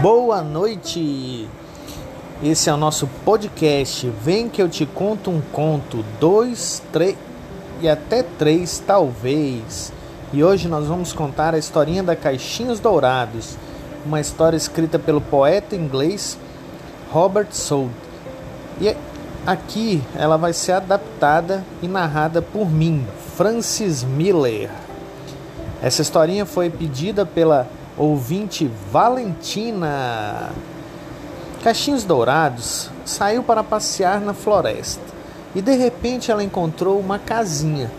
Boa noite! Esse é o nosso podcast. Vem que eu te conto um conto, dois, três e até três, talvez. E hoje nós vamos contar a historinha da Caixinhos Dourados, uma história escrita pelo poeta inglês Robert Soult. E aqui ela vai ser adaptada e narrada por mim, Francis Miller. Essa historinha foi pedida pela ouvinte Valentina. Caixinhos Dourados saiu para passear na floresta e de repente ela encontrou uma casinha.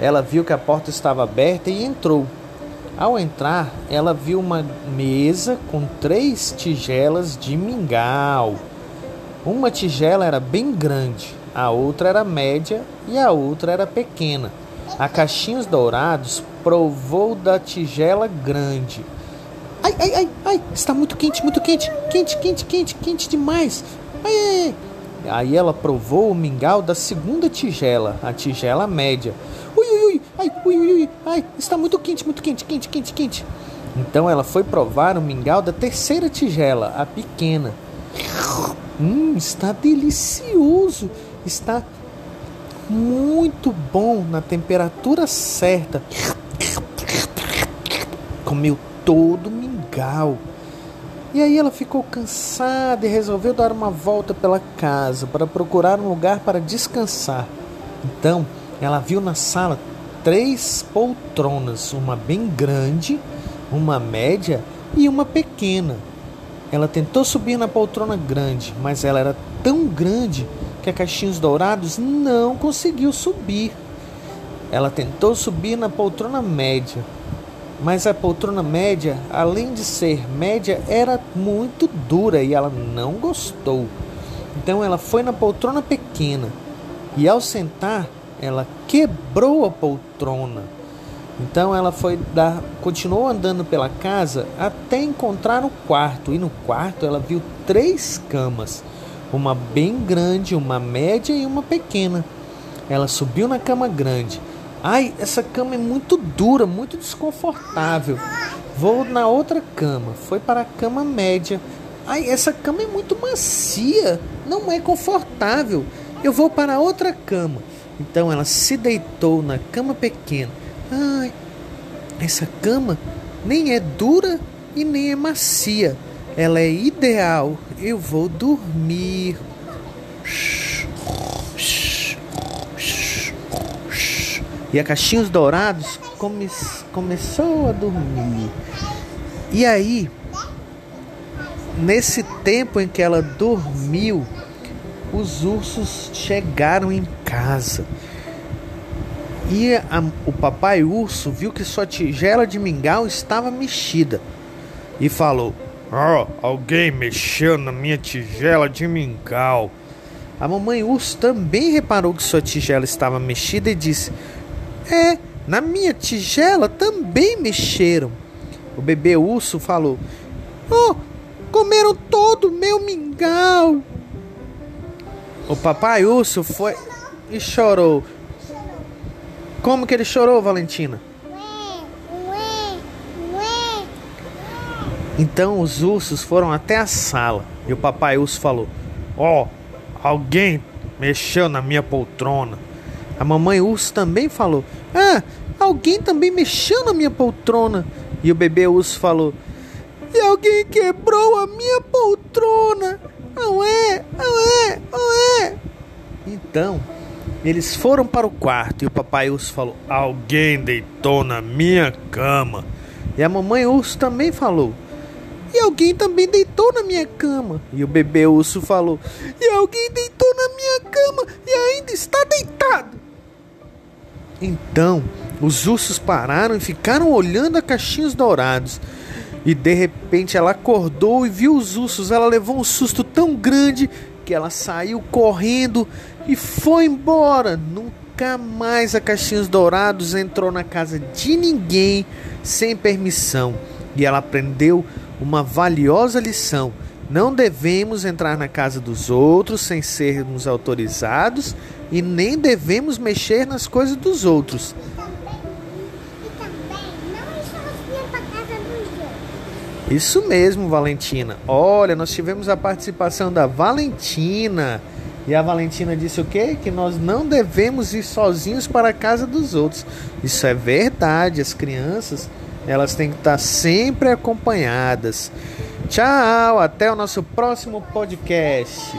Ela viu que a porta estava aberta e entrou. Ao entrar, ela viu uma mesa com três tigelas de mingau. Uma tigela era bem grande, a outra era média e a outra era pequena. A Caixinhos Dourados provou da tigela grande Ai, ai, ai, ai, está muito quente, muito quente, quente, quente, quente, quente demais. Ai, ai, ai. Aí ela provou o mingau da segunda tigela, a tigela média. Ui, ui, ui, ai, ui, ui, ui, ai, está muito quente, muito quente, quente, quente, quente. Então ela foi provar o mingau da terceira tigela, a pequena. Hum, está delicioso, está muito bom na temperatura certa. Comeu todo mingau. E aí ela ficou cansada e resolveu dar uma volta pela casa para procurar um lugar para descansar. Então, ela viu na sala três poltronas, uma bem grande, uma média e uma pequena. Ela tentou subir na poltrona grande, mas ela era tão grande que a Caixinhos Dourados não conseguiu subir. Ela tentou subir na poltrona média, mas a poltrona média, além de ser média, era muito dura e ela não gostou. Então ela foi na poltrona pequena e ao sentar, ela quebrou a poltrona. Então ela foi dar, continuou andando pela casa até encontrar o quarto e no quarto ela viu três camas, uma bem grande, uma média e uma pequena. Ela subiu na cama grande Ai, essa cama é muito dura, muito desconfortável. Vou na outra cama. Foi para a cama média. Ai, essa cama é muito macia, não é confortável. Eu vou para outra cama. Então ela se deitou na cama pequena. Ai, essa cama nem é dura e nem é macia. Ela é ideal. Eu vou dormir. E a Caixinhos Dourados come, começou a dormir. E aí, nesse tempo em que ela dormiu, os ursos chegaram em casa. E a, o papai urso viu que sua tigela de mingau estava mexida e falou: Oh, alguém mexeu na minha tigela de mingau. A mamãe urso também reparou que sua tigela estava mexida e disse: é, na minha tigela também mexeram. O bebê urso falou: Oh, comeram todo o meu mingau. O papai urso foi e chorou. Como que ele chorou, Valentina? Então os ursos foram até a sala e o papai urso falou: Ó, oh, alguém mexeu na minha poltrona. A mamãe urso também falou: Ah, alguém também mexeu na minha poltrona. E o bebê urso falou: E alguém quebrou a minha poltrona. Não é, não é, não é. Então, eles foram para o quarto e o papai urso falou: Alguém deitou na minha cama. E a mamãe urso também falou: E alguém também deitou na minha cama. E o bebê urso falou: E alguém deitou na minha cama e ainda está deitado. Então, os ursos pararam e ficaram olhando a caixinhos dourados. E de repente ela acordou e viu os ursos. Ela levou um susto tão grande que ela saiu correndo e foi embora. Nunca mais a Caixinhos Dourados entrou na casa de ninguém sem permissão. E ela aprendeu uma valiosa lição. Não devemos entrar na casa dos outros sem sermos autorizados e nem devemos mexer nas coisas dos outros. Isso mesmo, Valentina. Olha, nós tivemos a participação da Valentina. E a Valentina disse o quê? Que nós não devemos ir sozinhos para a casa dos outros. Isso é verdade. As crianças, elas têm que estar sempre acompanhadas. Tchau, até o nosso próximo podcast.